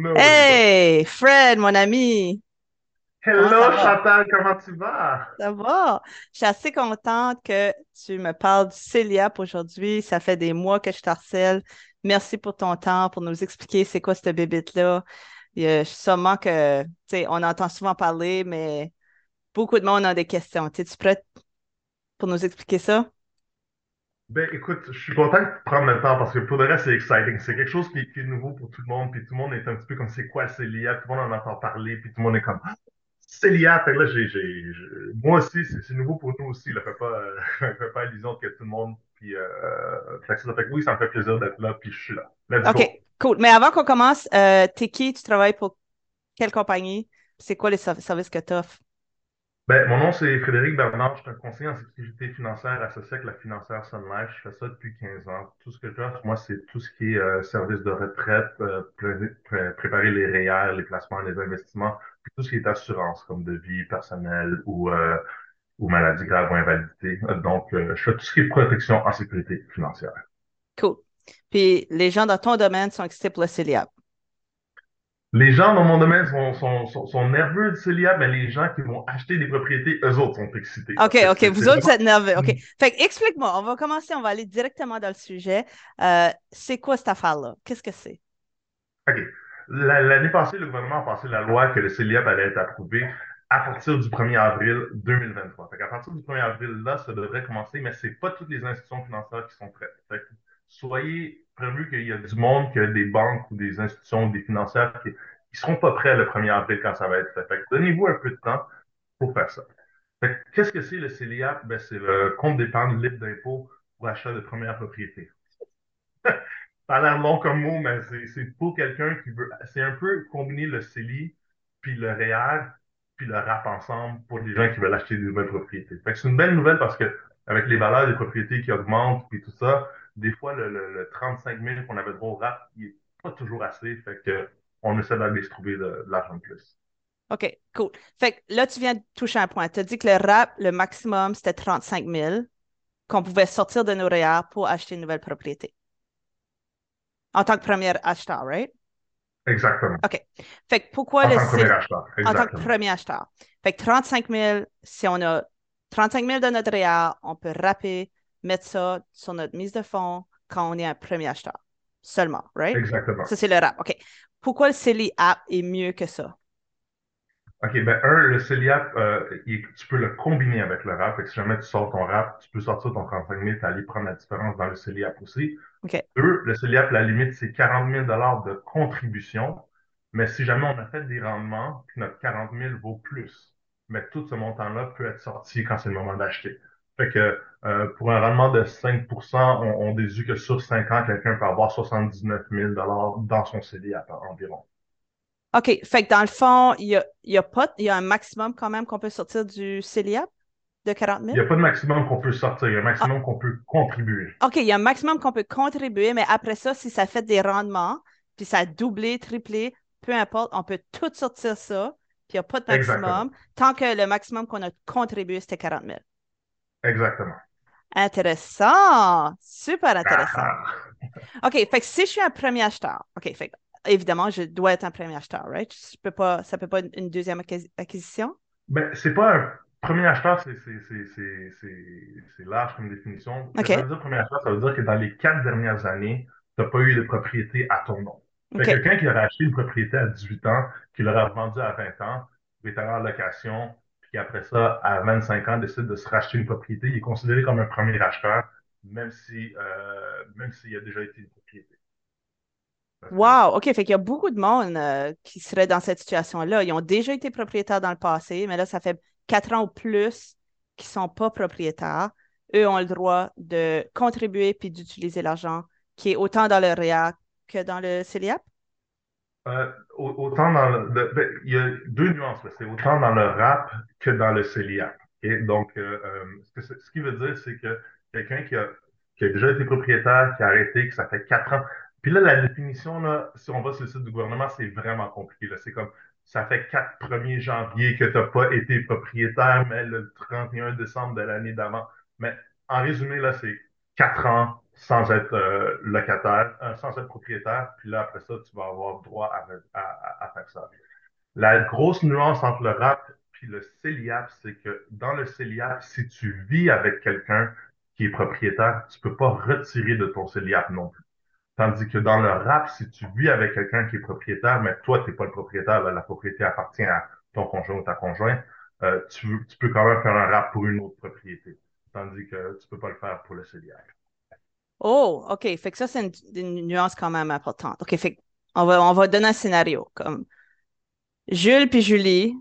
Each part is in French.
No Hey, Fred, mon ami, Hello? Chantal, comment tu vas? Ça va? Je suis assez contente que tu me parles du céliap aujourd'hui. Ça fait des mois que je t'harcèle. Merci pour ton temps, pour nous expliquer c'est quoi cette bébête-là. Il y a sûrement que, tu sais, on entend souvent parler, mais beaucoup de monde a des questions. Es-tu prête pour nous expliquer ça? Ben écoute, je suis content tu prennes le temps parce que pour le reste, c'est exciting. C'est quelque chose qui, est nouveau pour tout le monde, puis tout le monde est un petit peu comme c'est quoi celiac, tout le monde en entend parler, puis tout le monde est comme celiac. Fait que là, j'ai, j'ai, moi aussi, c'est c'est nouveau pour nous aussi. Là, fait pas, fait pas illusion que tout le monde. Puis, euh, fait que ça fait oui, ça me fait plaisir d'être là, puis je suis là. Let's OK, cool. Mais avant qu'on commence, euh, t'es qui? Tu travailles pour quelle compagnie? C'est quoi les ser- services que tu offres? Ben, mon nom, c'est Frédéric Bernard. Je suis un conseiller en sécurité financière associé avec la financière Sun Life. Je fais ça depuis 15 ans. Tout ce que j'offre, moi, c'est tout ce qui est euh, service de retraite, euh, pré- pré- préparer les REER, les placements, les investissements, puis tout ce qui est assurance, comme de vie personnelle ou, euh, ou maladie grave ou invalidité. Donc, euh, je fais tout ce qui est protection en sécurité financière. Cool. Puis les gens dans ton domaine sont excités pour le céliap. Les gens dans mon domaine sont, sont, sont, sont nerveux de Célia, mais les gens qui vont acheter des propriétés, eux autres sont excités OK, OK. Vous autres, vous êtes nerveux. OK. Fait que explique-moi. On va commencer. On va aller directement dans le sujet. Euh, c'est quoi cette affaire-là? Qu'est-ce que c'est? OK. La- L'année passée, le gouvernement a passé la loi que le CELIAP allait être approuvé à partir du 1er avril 2023. Fait qu'à partir du 1er avril, là, ça devrait commencer, mais c'est pas toutes les institutions financières qui sont prêtes. Fait que soyez prévenus qu'il y a du monde, a des banques ou des institutions ou des financières qui, qui seront pas prêts le 1er avril quand ça va être fait. Fait que donnez-vous un peu de temps pour faire ça. Que qu'est-ce que c'est le CELIAP? Ben, c'est le compte d'épargne libre d'impôt pour achat de première propriété. Ça a l'air long comme mot, mais c'est pour quelqu'un qui veut. C'est un peu combiner le CELI, puis le REER, puis le RAP ensemble pour les gens qui veulent acheter des nouvelles propriétés. Que c'est une belle nouvelle parce que avec les valeurs des propriétés qui augmentent, puis tout ça, des fois, le, le, le 35 000 qu'on avait droit au RAP, il est pas toujours assez. Fait que on essaie d'aller se trouver de, de l'argent de plus. OK, cool. Fait que là, tu viens de toucher un point. Tu as dit que le RAP, le maximum, c'était 35 000 qu'on pouvait sortir de nos REER pour acheter une nouvelle propriété. En tant que premier acheteur, right? Exactement. OK. Fait que pourquoi En le tant que premier acheteur. en tant que premier acheteur? Fait que 35 000, si on a 35 000 de notre REER, on peut rapper, mettre ça sur notre mise de fonds quand on est un premier acheteur. Seulement, right? Exactement. Ça, c'est le RAP. OK. Pourquoi le CELI app est mieux que ça? OK, ben un, le CELIAP, euh, il- tu peux le combiner avec le RAP. Fait que si jamais tu sors ton RAP, tu peux sortir ton 35 000 et aller prendre la différence dans le CELIAP aussi. OK. Deux, le CELIAP, la limite, c'est 40 000 de contribution. Mais si jamais on a fait des rendements, puis notre 40 000 vaut plus, mais tout ce montant-là peut être sorti quand c'est le moment d'acheter. Fait que euh, pour un rendement de 5 on, on déduit que sur 5 ans, quelqu'un peut avoir 79 000 dans son CELIAP environ. OK. Fait que dans le fond, il y a, il y a pas, il y a un maximum quand même qu'on peut sortir du CELIAP de 40 Il 000? n'y a pas de maximum qu'on peut sortir, il y a un Ah, maximum qu'on peut contribuer. OK, il y a un maximum qu'on peut contribuer, mais après ça, si ça fait des rendements, puis ça a doublé, triplé, peu importe, on peut tout sortir ça, puis il n'y a pas de Exactement. maximum, tant que le maximum qu'on a contribué, c'était 40 000. Exactement. Intéressant! Super Ah, intéressant. ah. OK, fait que si je suis un premier acheteur, OK, fait que, évidemment, je dois être un premier acheteur, right? Je peux pas, ça peut pas être une deuxième acquis- acquisition? Ben, c'est pas un premier acheteur, c'est large comme définition. Ce que OK, ça veut dire premier acheteur, ça veut dire que dans les quatre dernières années, tu n'as pas eu de propriété à ton nom. Fait OK. que quelqu'un qui aurait acheté une propriété à 18 ans, qui l'aurait revendue à 20 ans, est allé en location, puis après ça, à 25 ans, décide de se racheter une propriété, il est considéré comme un premier acheteur, même si, euh, même s'il a déjà été une propriété. Wow, OK, fait qu'il y a beaucoup de monde euh, qui serait dans cette situation-là. Ils ont déjà été propriétaires dans le passé, mais là, ça fait quatre ans ou plus qu'ils ne sont pas propriétaires. Eux ont le droit de contribuer puis d'utiliser l'argent qui est autant dans le REER que dans le CELIAP. Euh, au- autant dans le, ben, il y a deux nuances. C'est autant dans le rap que dans le CELIAP. ok? Donc, euh, euh, ce qui veut dire, c'est que quelqu'un qui a, qui a déjà été propriétaire, qui a arrêté, que ça fait quatre ans. Puis là, la définition, là, si on va sur le site du gouvernement, c'est vraiment compliqué. C'est comme, ça fait 4 1er janvier que tu n'as pas été propriétaire, mais le 31 décembre de l'année d'avant. Mais en résumé, là, c'est quatre ans sans être euh, locataire, euh, sans être propriétaire, puis là, après ça, tu vas avoir droit à, à, à faire ça. La grosse nuance entre le rap puis le CELIAP, c'est que dans le CELIAP, si tu vis avec quelqu'un qui est propriétaire, tu peux pas retirer de ton CELIAP non plus. Tandis que dans le rap, si tu vis avec quelqu'un qui est propriétaire, mais toi, tu n'es pas le propriétaire, la propriété appartient à ton conjoint ou ta conjointe, euh, tu, tu, peux quand même faire un rap pour une autre propriété. Tandis que tu peux pas le faire pour le CELIAP. Oh, OK. Fait que ça, c'est une, nuance quand même importante. OK, fait on va, on va donner un scénario. Comme Jules puis Julie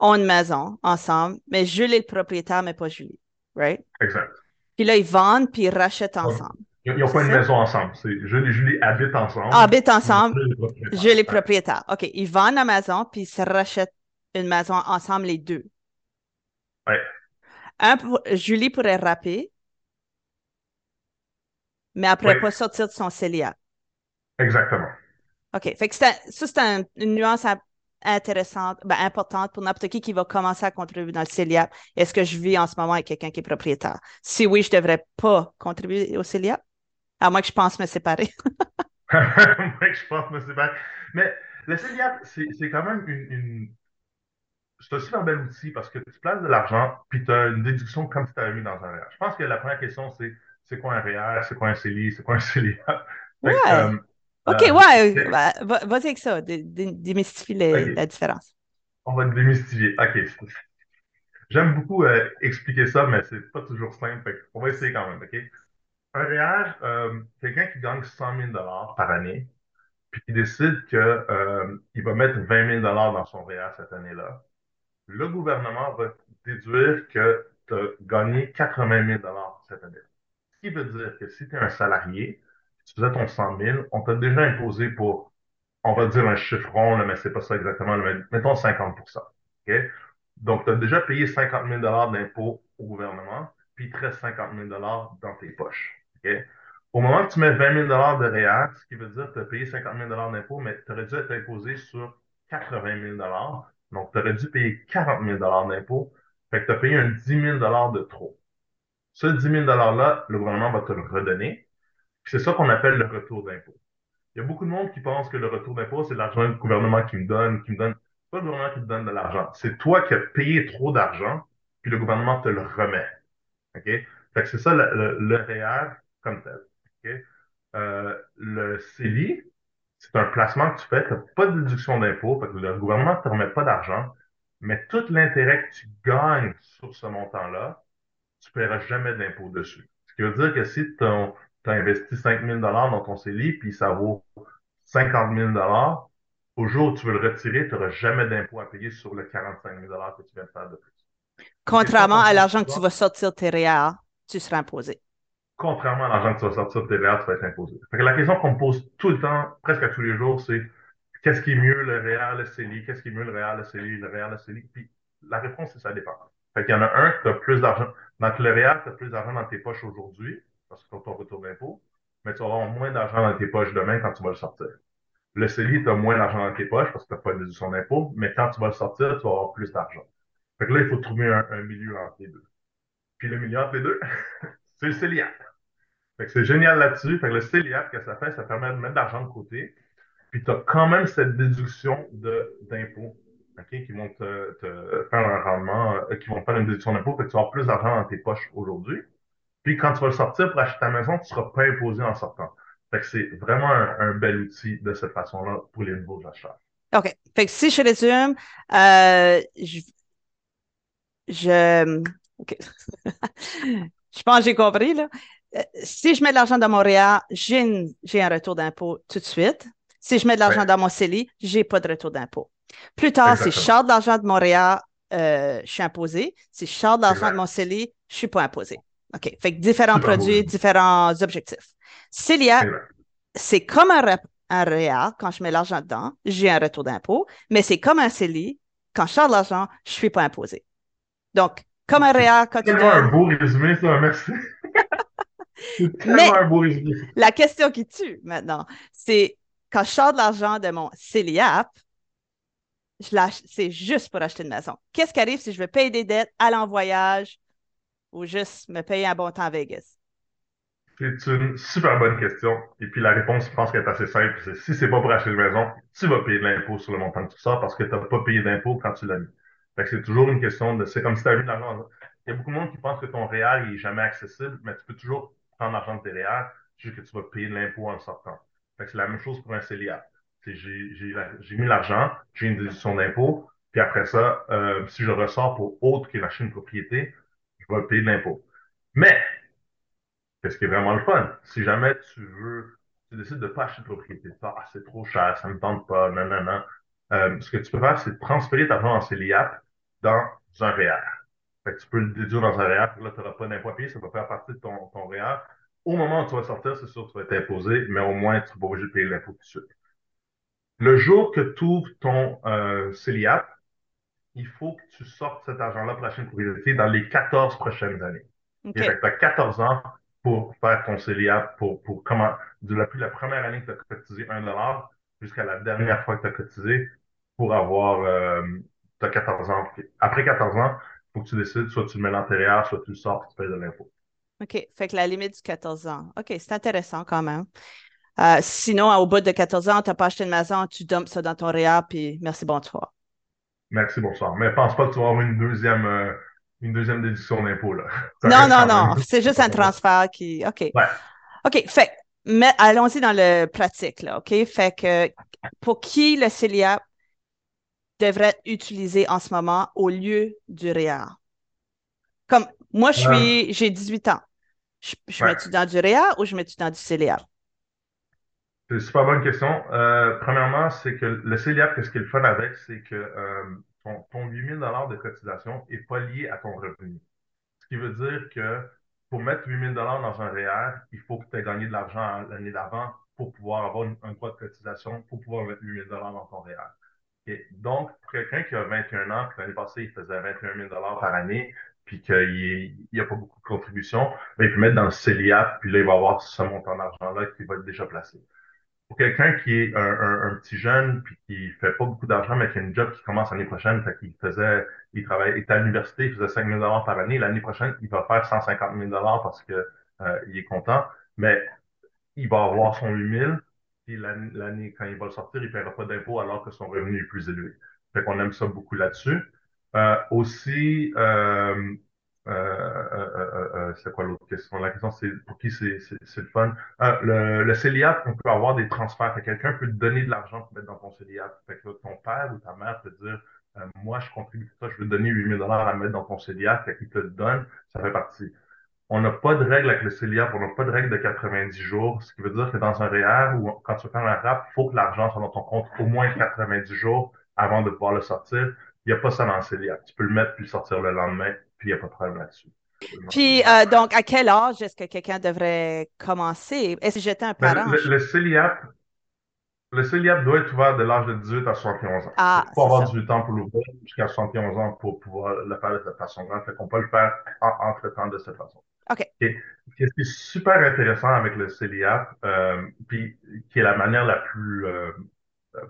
ont une maison ensemble, mais Jules est le propriétaire, mais pas Julie. Right? Exact. Puis là, ils vendent puis ils rachètent ensemble. Ils n'ont pas une maison ensemble. Jules et Julie habitent ensemble. Ah, habitent ensemble. Jules est propriétaire. OK. Ils vendent la maison puis ils se rachètent une maison ensemble, les deux. Ouais. Un, Julie pourrait rapper, mais après pas sortir de son célibat. Exactement. OK. Fait que ça, c'est une nuance intéressante, ben, importante pour n'importe qui qui va commencer à contribuer dans le CELIAP. Est-ce que je vis en ce moment avec quelqu'un qui est propriétaire? Si oui, je ne devrais pas contribuer au CELIAP, à moins que je pense me séparer. à moins que je pense me séparer. Mais le CELIAP, c'est quand même une, c'est aussi un bel outil parce que tu places de l'argent, puis tu as une déduction comme si tu avais mis dans un REER. Je pense que la première question, c'est c'est quoi un REER, c'est quoi un CELI, c'est quoi un CELIAP? Ouais. OK, euh, ouais, bah, vas-y avec ça, démystifier la différence. On va démystifier. OK. J'aime beaucoup euh, expliquer ça, mais c'est pas toujours simple. on va essayer quand même, OK? Un REER, euh, quelqu'un qui gagne 100 000 par année, puis qui décide qu'il va mettre 20 000 dans son REER cette année-là, le gouvernement va déduire que tu as gagné 80 000 cette année. Qui veut dire que si tu es un salarié, tu faisais ton 100 000, on t'a déjà imposé pour, on va dire un chiffron, là, mais c'est pas ça exactement, mais mettons 50 OK? Donc, tu as déjà payé 50 000 d'impôts au gouvernement, puis il te reste 50 000 dans tes poches. Au moment que tu mets 20 000 de REER, ce qui veut dire que tu as payé 50 000 d'impôts, mais tu aurais dû être imposé sur 80 000 Donc, tu aurais dû payer 40 000 d'impôts. Fait que tu as payé un 10 000 de trop. Ce 10 000 $-là, le gouvernement va te le redonner. C'est ça qu'on appelle le retour d'impôt. Il y a beaucoup de monde qui pense que le retour d'impôt, c'est l'argent du gouvernement qui me donne, qui me donne. Pas le gouvernement qui te donne de l'argent. C'est toi qui as payé trop d'argent, puis le gouvernement te le remet. OK? Fait que c'est ça le, le, REER comme tel. OK? Euh, le CELI, c'est un placement que tu fais, tu n'as pas de déduction d'impôt, fait que le gouvernement ne te remet pas d'argent, mais tout l'intérêt que tu gagnes sur ce montant-là, tu ne paieras jamais d'impôt dessus. Ce qui veut dire que si tu as investi 5 000 dans ton CELI, puis ça vaut 50 000 au jour où tu veux le retirer, tu n'auras jamais d'impôt à payer sur le 45 000 que tu viens de faire de plus. Contrairement à l'argent que tu vas sortir de tes REER, tu seras imposé. Contrairement à l'argent que tu vas sortir de tes REER, tu vas être imposé. la question qu'on me pose tout le temps, presque à tous les jours, c'est qu'est-ce qui est mieux, le REER, le CELI? Qu'est-ce qui est mieux, le REER, le CELI, le REER, le CELI? Puis la réponse, c'est ça dépend. Fait qu'il y en a un qui a plus d'argent. Dans le REER, tu as plus d'argent dans tes poches aujourd'hui parce que ton retour d'impôt, mais tu avoir moins d'argent dans tes poches demain quand tu vas le sortir. Le CELI, tu as moins d'argent dans tes poches parce que tu n'as pas de déduction d'impôt, mais quand tu vas le sortir, tu vas avoir plus d'argent. Fait que là, il faut trouver un, milieu entre les deux. Puis le milieu entre les deux, c'est le CELIAP. Fait que c'est génial là-dessus. Fait que le CELIAP, que ça fait, ça permet de mettre de l'argent de côté. Puis tu as quand même cette déduction d'impôt, qui vont te, faire un rendement, euh, qui vont te faire une déduction d'impôt, que tu avoir plus d'argent dans tes poches aujourd'hui. Puis quand tu vas le sortir pour acheter ta maison, tu ne seras pas imposé en sortant. Fait que c'est vraiment un, bel outil de cette façon-là pour les nouveaux acheteurs. OK. Fait que si je résume, euh, je, je, je pense que j'ai compris. Là. Euh, si je mets de l'argent dans Montréal, j'ai un retour d'impôt tout de suite. Si je mets de l'argent dans mon CELI, je n'ai pas de retour d'impôt. Plus tard, si je sors de l'argent de Montréal, euh, je suis imposé. Si je sors de l'argent de mon CELI, je ne suis pas imposé. OK. Fait que différents produits, différents objectifs. Cilia, c'est comme un, un REA, quand je mets l'argent dedans, j'ai un retour d'impôt, mais c'est comme un CELI, quand je sors de l'argent, je ne suis pas imposé. Donc, comme un REA, quand tu donnes... un beau résumé, ça, merci. c'est tellement un beau résumé. La question qui tue maintenant, c'est quand je sors de l'argent de mon CELIAP, c'est juste pour acheter une maison. Qu'est-ce qui arrive si je veux payer des dettes, aller en voyage, ou juste me payer un bon temps à Vegas? C'est une super bonne question. Et puis la réponse, je pense qu'elle est assez simple. C'est si c'est pas pour acheter une maison, tu vas payer de l'impôt sur le montant que tu sors parce que tu n'as pas payé d'impôt quand tu l'as mis. C'est toujours une question de. C'est comme si tu avais mis de l'argent. Il y a beaucoup de monde qui pense que ton REER n'est jamais accessible, mais tu peux toujours prendre l'argent de tes REER, juste que tu vas payer de l'impôt en sortant. C'est la même chose pour un CELIA. J'ai mis l'argent, j'ai une déduction d'impôt, puis après ça, euh, si je ressors pour autre que l'acheter une propriété, je vais payer de l'impôt. Mais ce qui est vraiment le fun? Si jamais tu veux, tu décides de pas acheter de propriété, ah, c'est trop cher, ça me tente pas, non, non, non. Euh, ce que tu peux faire, c'est transférer ta argent en CELIAP dans un REER. Fait que tu peux le déduire dans un REER, puis là, tu n'auras pas d'impôt à payer, ça va faire partie de ton, ton REER. Au moment où tu vas sortir, c'est sûr que tu vas être imposé, mais au moins, tu vas pas obligé de payer l'impôt tout de suite. Le jour que tu ouvres ton euh, CELIAP, il faut que tu sortes cet argent-là pour acheter une propriété dans les 14 prochaines années. Okay. tu as 14 ans pour faire ton CELIAP, pour, pour comment, depuis la première année que tu as cotisé 1 jusqu'à la dernière fois que tu as cotisé, pour avoir, euh, tu as 14 ans. Après 14 ans, il faut que tu décides, soit tu le mets à l'intérieur, soit tu le sors et tu payes de l'impôt. OK. Fait que la limite du 14 ans. OK, c'est intéressant quand même. Euh, sinon, au bout de 14 ans, tu n'as pas acheté une maison, tu dumpes ça dans ton REA, puis merci, bonsoir. Merci, bonsoir. Mais pense pas que tu vas avoir une deuxième, euh, une deuxième déduction d'impôt. Là. non, non, non. C'est juste un transfert qui. OK. Ouais. OK. Fait mais allons-y dans le pratique, là. OK? Fait que pour qui le CELIA devrait être utilisé en ce moment au lieu du REER? Comme moi, je suis, j'ai 18 ans. Je, je mets-tu dans du REER ou je mets-tu dans du CELIA? C'est une super bonne question. Euh, premièrement, c'est que le CELIAP, qu'est-ce qu'il est le fun avec, c'est que euh, ton, ton 8 000 de cotisation n'est pas lié à ton revenu. Ce qui veut dire que pour mettre 8 000 dans un REER, il faut que tu aies gagné de l'argent l'année d'avant pour pouvoir avoir un droit de cotisation, pour pouvoir mettre 8 000 dans ton REER. Donc, pour quelqu'un qui a 21 ans, puis l'année passée, il faisait 21 000 par année, puis qu'il n'y a pas beaucoup de contributions, ben, il peut mettre dans le CELIAP, puis là, il va avoir ce montant d'argent-là qui va être déjà placé pour quelqu'un qui est un, petit jeune puis qui fait pas beaucoup d'argent, mais qui a une job qui commence l'année prochaine, fait qu'il faisait, il travaillait, il était à l'université, il faisait 5 000 par année. L'année prochaine, il va faire 150 000 parce que euh, il est content, mais il va avoir son 8 000 puis l'année, quand il va le sortir, il ne paiera pas d'impôt alors que son revenu est plus élevé. Fait qu'on aime ça beaucoup là-dessus. Euh, aussi, euh, euh, euh, euh, c'est quoi l'autre question? La question, c'est pour qui c'est le fun? le, le CELIAP, on peut avoir des transferts. Quelqu'un peut te donner de l'argent pour mettre dans ton CELIAP. Fait que ton père ou ta mère peut dire Moi, je contribue pour ça, je veux donner 8 000 à mettre dans ton CELIAP. Fait qu'il te le donne, ça fait partie. On n'a pas de règle avec le CELIAP, on n'a pas de règle de 90 jours, ce qui veut dire que dans un REER ou quand tu fais un RAP, il faut que l'argent soit dans ton compte au moins 90 jours avant de pouvoir le sortir. Il n'y a pas ça dans le CELIAP. Tu peux le mettre puis le sortir le lendemain il n'y a pas de problème là-dessus. Puis, euh, donc, à quel âge est-ce que quelqu'un devrait commencer? Est-ce que j'étais un ben, parent? Le, le, CELIAP, le CELIAP doit être ouvert de l'âge de 18 à 71 ans. Ah, il faut avoir 18 ans pour l'ouvrir jusqu'à 71 ans pour pouvoir le faire de cette façon-là. Fait qu'on peut le faire entre-temps de cette façon. OK. Et, ce qui est super intéressant avec le CELIAP, euh, puis qui est la manière la plus, euh,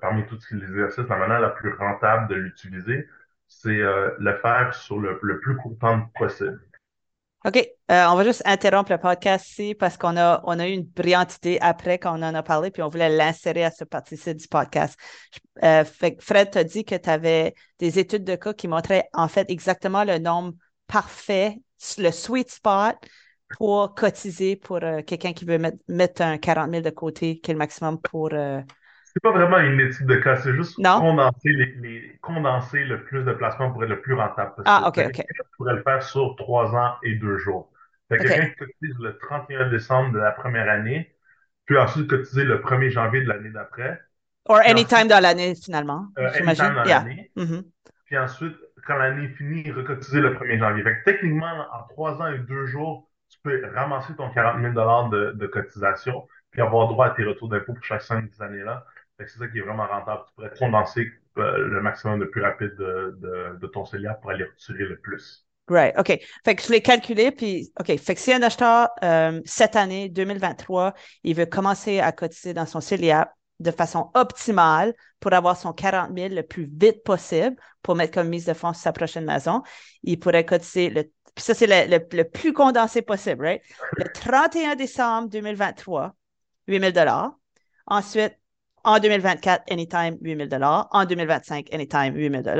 parmi tous les exercices, la manière la plus rentable de l'utiliser, c'est euh, le faire sur le, plus court temps possible. OK. Euh, on va juste interrompre le podcast ici parce qu'on a, on a eu une brillante idée après qu'on en a parlé, puis on voulait l'insérer à ce partie-ci du podcast. Euh, Fred t'a dit que tu avais des études de cas qui montraient en fait exactement le nombre parfait, le sweet spot pour cotiser pour quelqu'un qui veut mettre, un 40 000 de côté, qui est le maximum pour c'est pas vraiment une étude de cas, c'est juste condenser, les, condenser le plus de placements pour être le plus rentable possible. Ah, OK, OK. Tu pourrais le faire sur trois ans et deux jours. Fait quelqu'un qui cotise le 31 décembre de la première année, puis ensuite cotiser le 1er janvier de l'année d'après. Or anytime dans l'année, finalement. Euh, anytime dans l'année. Mm-hmm. Puis ensuite, quand l'année est finie, recotiser le 1er janvier. Fait que techniquement, en trois ans et deux jours, tu peux ramasser ton 40 000 de, de cotisation, puis avoir droit à tes retours d'impôt pour chaque cinq années-là. C'est ça qui est vraiment rentable. Tu pourrais condenser euh, le maximum de plus rapide de, ton CELIA pour aller retirer le plus. Right, OK. Fait que je l'ai calculé, puis OK. Fait que si un acheteur, euh, cette année, 2023, il veut commencer à cotiser dans son CELIA de façon optimale pour avoir son 40 000 le plus vite possible pour mettre comme mise de fonds sur sa prochaine maison, il pourrait cotiser le Puis ça, c'est le, le, le, plus condensé possible, right? Le 31 décembre 2023, 8 000 Ensuite, en 2024, anytime, 8 000 En 2025, anytime, 8 000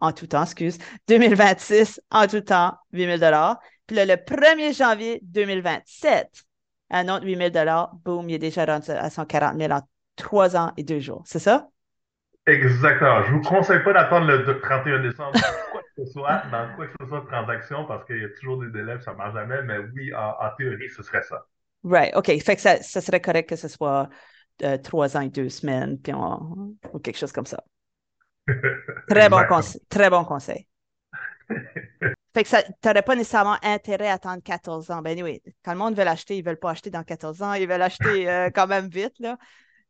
En tout temps, excuse. 2026, en tout temps, 8 000 Puis là, le 1er janvier 2027, un autre 8 000 boum, il est déjà rendu à 140 000 en trois ans et deux jours. C'est ça? Exactement. Je ne vous conseille pas d'attendre le 31 décembre quoi que ce soit, dans quoi que ce soit de transaction, parce qu'il y a toujours des délais, ça ne marche jamais, mais oui, en, théorie, ce serait ça. Right, OK. Fait que ça, ça serait correct que ce soit euh, trois ans et deux semaines, puis on... ou quelque chose comme ça. Très bon, conseil, très bon conseil. fait que tu n'aurais pas nécessairement intérêt à attendre 14 ans. Ben oui, quand le monde veut l'acheter, ils ne veulent pas acheter dans 14 ans, ils veulent l'acheter euh, quand même vite. Là.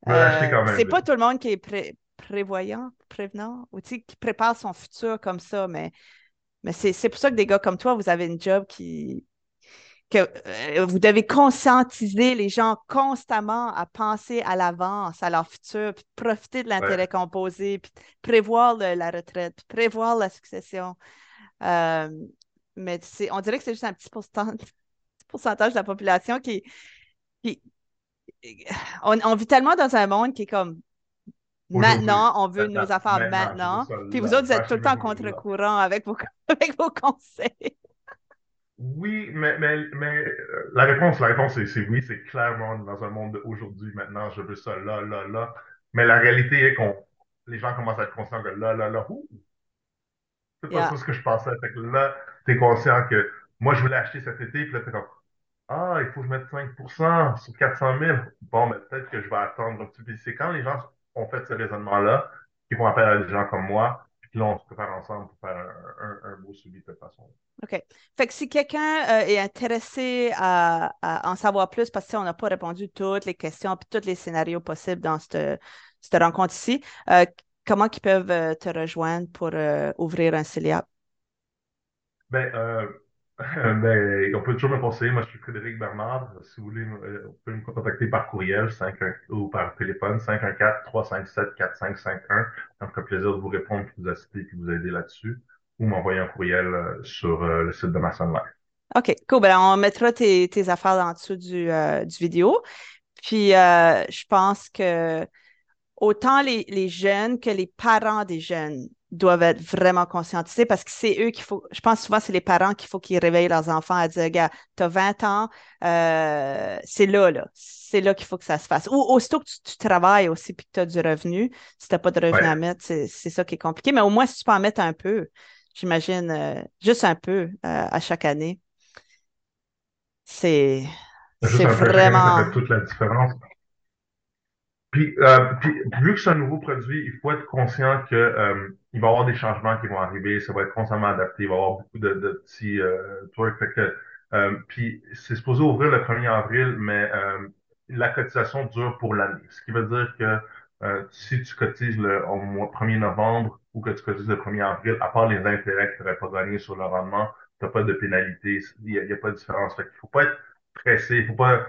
Euh, c'est pas tout le monde qui est prévoyant, prévenant, ou qui prépare son futur comme ça, mais, mais c'est pour ça que des gars comme toi, vous avez une job qui, que euh, vous devez conscientiser les gens constamment à penser à l'avance, à leur futur, puis profiter de l'intérêt composé, puis prévoir la retraite, puis prévoir la succession. Euh, mais on dirait que c'est juste un petit pourcentage, de la population qui. on, vit tellement dans un monde qui est comme Maintenant, on veut nos affaires maintenant. Puis vous autres, vous êtes tout le temps contre-courant avec vos, avec vos conseils. Oui, mais, mais, mais euh, la réponse, la réponse, c'est oui, c'est clairement dans un monde d'aujourd'hui, maintenant, je veux ça là, là, là. Mais la réalité est qu'on les gens commencent à être conscients que là, là, là, ouh, c'est pas ça ce que je pensais. Fait que là, t'es conscient que moi, je voulais acheter cet été, puis là, t'es comme, ah, il faut que je mette 5% sur 400 000. Bon, mais peut-être que je vais attendre un petit peu. C'est quand les gens ont fait ce raisonnement-là qu'ils font appel à des gens comme moi, puis là, on se prépare ensemble pour faire un, un, un beau suivi de cette façon. OK. Fait que si quelqu'un euh, est intéressé à, en savoir plus, parce qu'on n'a pas répondu toutes les questions et tous les scénarios possibles dans cette, cette rencontre ici, euh, comment ils peuvent euh, te rejoindre pour ouvrir un CELIAP? Ben, ben, on peut toujours me conseiller. Moi, je suis Frédéric Bernard. Si vous voulez, vous pouvez me contacter par courriel 5, ou par téléphone 514-357-4551. Ça me ferait plaisir de vous répondre, de vous assister et de vous aider là-dessus ou m'envoyer un courriel euh, sur euh, le site de ma Live. OK, cool. Ben, on mettra tes, affaires en dessous du, euh, du vidéo. Puis, je pense que autant les, les, jeunes que les parents des jeunes doivent être vraiment conscientisés parce que c'est eux qu'il faut. Je pense souvent c'est les parents qu'il faut qu'ils réveillent leurs enfants à dire Gars, tu as 20 ans, c'est là, là. C'est là qu'il faut que ça se fasse. Ou aussitôt que tu, travailles aussi puis que tu as du revenu, si tu n'as pas de revenu à mettre, c'est ça qui est compliqué. Mais au moins, si tu peux en mettre un peu, j'imagine, euh, juste un peu euh, à chaque année. C'est vraiment. Ça fait toute la différence. Puis, euh, vu que c'est un nouveau produit, il faut être conscient que euh, il va y avoir des changements qui vont arriver, ça va être constamment adapté, il va y avoir beaucoup de, de petits euh, trucs. Fait que, puis, c'est supposé ouvrir le 1er avril, mais la cotisation dure pour l'année. Ce qui veut dire que si tu cotises le au mois 1er novembre, ou que tu cotises le 1er avril, à part les intérêts que tu n'aurais pas gagnés sur le rendement, tu n'as pas de pénalité, il n'y a, pas de différence. Fait qu'il faut pas être pressé, il faut pas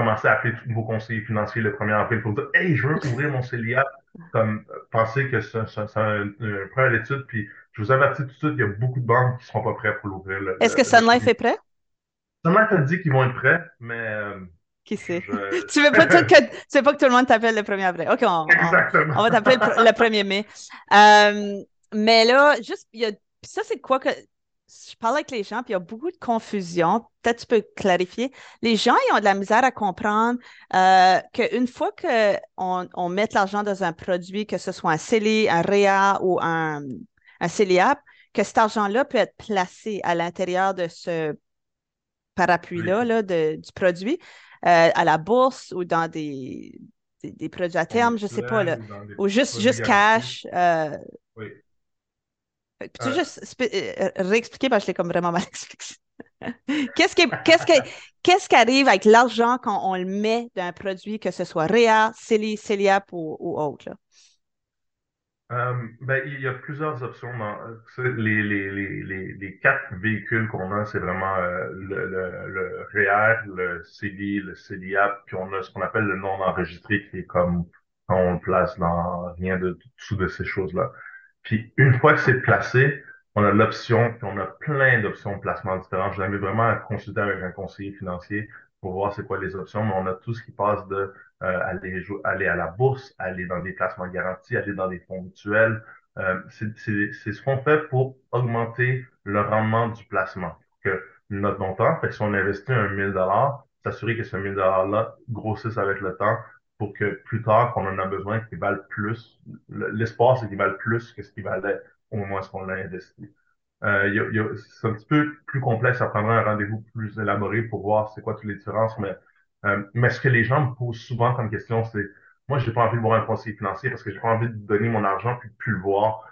commencer à appeler tous vos conseillers financiers le 1er avril pour dire Hey, je veux ouvrir mon CELIAP, comme penser que c'est un, prêt d'étude, puis je vous avertis tout de suite, il y a beaucoup de banques qui ne seront pas prêtes pour l'ouvrir. Est-ce que Sun Life est prêt? Sun Life a dit qu'ils vont être prêts, mais euh, qui sait? tu veux pas que, tu veux pas que tout le monde t'appelle le 1er avril. OK, on, on, va t'appeler le, 1er mai. Euh, mais là, juste, il y a, ça, c'est quoi que. Je parle avec les gens, puis il y a beaucoup de confusion. Peut-être tu peux clarifier. Les gens, ils ont de la misère à comprendre euh, qu'une fois qu'on on met l'argent dans un produit, que ce soit un CELI, un REA ou un, un CELIAP, que cet argent-là peut être placé à l'intérieur de ce parapluie-là là, du produit. Euh, à la bourse ou dans des, des, produits à terme, je ne sais pas, là, ou, juste, juste cash. Euh... Oui. Peux-tu euh. juste euh, réexpliquer parce que je l'ai comme vraiment mal expliqué. qu'est-ce qui, qu'est-ce, qui, qu'est-ce qui arrive avec l'argent quand on le met dans un produit, que ce soit REA, CELI, CELIAP ou, ou autre? Euh, ben, il y a plusieurs options. Dans, les, les, les, les, quatre véhicules qu'on a, c'est vraiment euh, le, le, le REER, le CELI, le CELIAP, puis on a ce qu'on appelle le non enregistré, qui est comme quand on le place dans rien de dessous de ces choses-là. Puis une fois que c'est placé, on a l'option, puis on a plein d'options de placement différentes. Je vous invite vraiment à consulter avec un conseiller financier pour voir c'est quoi les options, mais on a tout ce qui passe de euh, aller, aller à la bourse, aller dans des placements garantis, aller dans des fonds mutuels. Euh, c'est ce qu'on fait pour augmenter le rendement du placement. Que notre montant, fait que si on investit un 1000 dollars, s'assurer que ce 1000 dollars-là grossisse avec le temps pour que plus tard, qu'on en a besoin, qu'il valent plus. L'espoir, c'est qu'il valent plus que ce qu'il valait au moment où on l'a investi. Euh, c'est un petit peu plus complexe, ça prendra un rendez-vous plus élaboré pour voir c'est quoi toutes les différences, mais, euh, mais ce que les gens me posent souvent comme question, c'est moi, j'ai pas envie de voir un conseiller financier parce que j'ai pas envie de donner mon argent puis de plus le voir.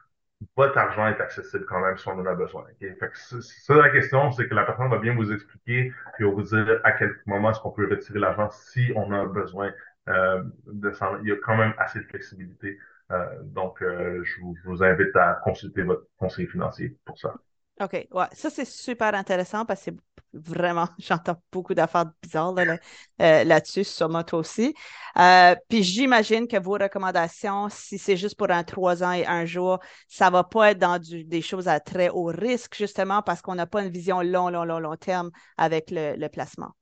Votre argent est accessible quand même si on en a besoin. Okay? Fait que la question, c'est que la personne va bien vous expliquer puis vous dire à quel moment est-ce qu'on peut retirer l'argent si on a besoin de Il y a quand même assez de flexibilité. Euh, donc, euh, je vous, invite à consulter votre conseiller financier pour ça. OK, ouais, ça c'est super intéressant parce que vraiment, j'entends beaucoup d'affaires bizarres euh, là-dessus, sûrement toi aussi. Euh, puis j'imagine que vos recommandations, si c'est juste pour un trois ans et un jour, ça ne va pas être dans des choses à très haut risque, justement parce qu'on n'a pas une vision long, long, long, long terme avec le, placement.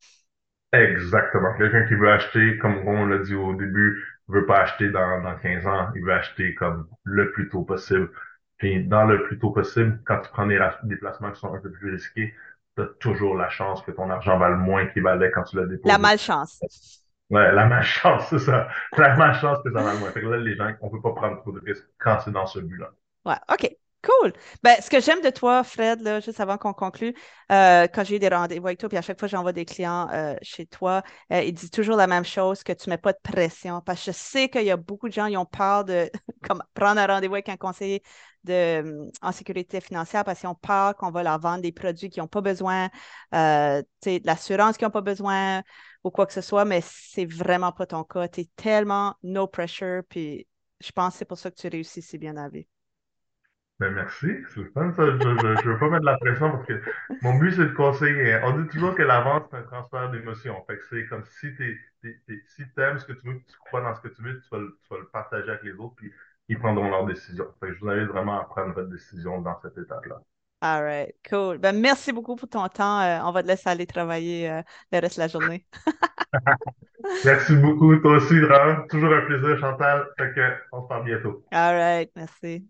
Exactement. Quelqu'un qui veut acheter, comme on l'a dit au début, ne veut pas acheter dans, dans 15 ans, il veut acheter comme le plus tôt possible. Puis dans le plus tôt possible, quand tu prends des déplacements qui sont un peu plus risqués, tu as toujours la chance que ton argent vale moins qu'il valait quand tu l'as déposé. La malchance. Ouais, la malchance, c'est ça. La malchance que ça vale moins. Fait que là, les gens, on peut pas prendre trop de risques quand c'est dans ce but-là. Ouais, OK. Cool. Ben, ce que j'aime de toi, Fred, là, juste avant qu'on conclue, euh, quand j'ai eu des rendez-vous avec toi, puis à chaque fois j'envoie des clients euh, chez toi, euh, ils disent toujours la même chose, que tu ne mets pas de pression. Parce que je sais qu'il y a beaucoup de gens qui ont peur de comme, prendre un rendez-vous avec un conseiller de, en sécurité financière parce qu'ils ont peur qu'on va leur vendre des produits qu'ils n'ont pas besoin, de l'assurance qu'ils n'ont pas besoin ou quoi que ce soit, mais c'est vraiment pas ton cas. Tu es tellement no pressure, puis je pense que c'est pour ça que tu réussis si bien à. Ben merci, c'est fun ça. Je, je, veux pas mettre de la pression parce que mon but c'est de conseiller. On dit toujours que la vente c'est un transfert d'émotions. Fait que c'est comme si tu si aimes ce que tu veux, tu crois dans ce que tu veux, tu vas, le, tu vas le partager avec les autres, puis ils prendront leur décision. Fait que je vous invite vraiment à prendre votre décision dans cette étape-là. All right, cool. Ben, merci beaucoup pour ton temps. Euh, on va te laisser aller travailler euh, le reste de la journée. merci beaucoup, toi aussi, vraiment. Toujours un plaisir, Chantal. Fait que on se parle bientôt. All right, merci.